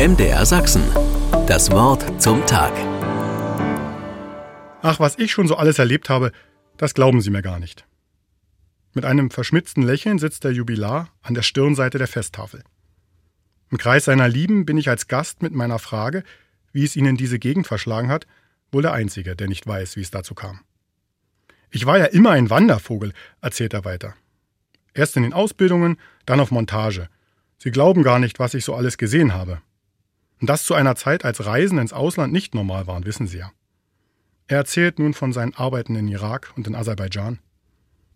MDR Sachsen. Das Wort zum Tag. Ach, was ich schon so alles erlebt habe, das glauben Sie mir gar nicht. Mit einem verschmitzten Lächeln sitzt der Jubilar an der Stirnseite der Festtafel. Im Kreis seiner Lieben bin ich als Gast mit meiner Frage, wie es ihn in diese Gegend verschlagen hat, wohl der Einzige, der nicht weiß, wie es dazu kam. Ich war ja immer ein Wandervogel, erzählt er weiter. Erst in den Ausbildungen, dann auf Montage. Sie glauben gar nicht, was ich so alles gesehen habe. Und das zu einer Zeit, als Reisen ins Ausland nicht normal waren, wissen Sie ja. Er erzählt nun von seinen Arbeiten in Irak und in Aserbaidschan.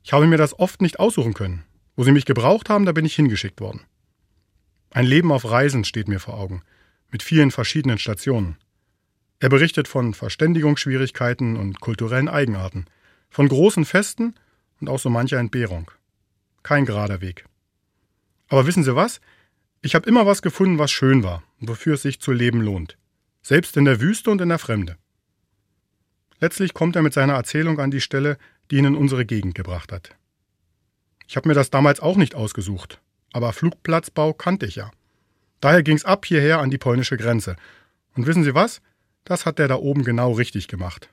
Ich habe mir das oft nicht aussuchen können. Wo sie mich gebraucht haben, da bin ich hingeschickt worden. Ein Leben auf Reisen steht mir vor Augen, mit vielen verschiedenen Stationen. Er berichtet von Verständigungsschwierigkeiten und kulturellen Eigenarten, von großen Festen und auch so mancher Entbehrung. Kein gerader Weg. Aber wissen Sie was? Ich habe immer was gefunden, was schön war wofür es sich zu leben lohnt. Selbst in der Wüste und in der Fremde. Letztlich kommt er mit seiner Erzählung an die Stelle, die ihn in unsere Gegend gebracht hat. Ich habe mir das damals auch nicht ausgesucht, aber Flugplatzbau kannte ich ja. Daher ging's ab hierher an die polnische Grenze. Und wissen Sie was? Das hat der da oben genau richtig gemacht.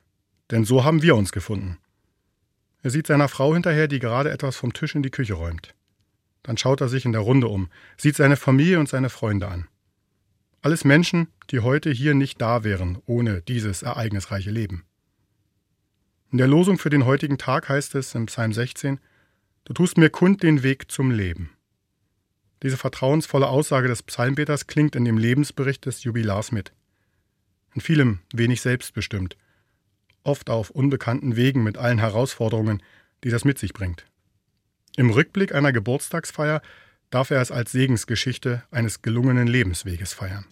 Denn so haben wir uns gefunden. Er sieht seiner Frau hinterher, die gerade etwas vom Tisch in die Küche räumt. Dann schaut er sich in der Runde um, sieht seine Familie und seine Freunde an. Alles Menschen, die heute hier nicht da wären, ohne dieses ereignisreiche Leben. In der Losung für den heutigen Tag heißt es im Psalm 16, Du tust mir kund den Weg zum Leben. Diese vertrauensvolle Aussage des Psalmbeters klingt in dem Lebensbericht des Jubilars mit. In vielem wenig selbstbestimmt, oft auf unbekannten Wegen mit allen Herausforderungen, die das mit sich bringt. Im Rückblick einer Geburtstagsfeier darf er es als Segensgeschichte eines gelungenen Lebensweges feiern.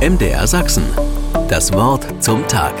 MDR Sachsen. Das Wort zum Tag.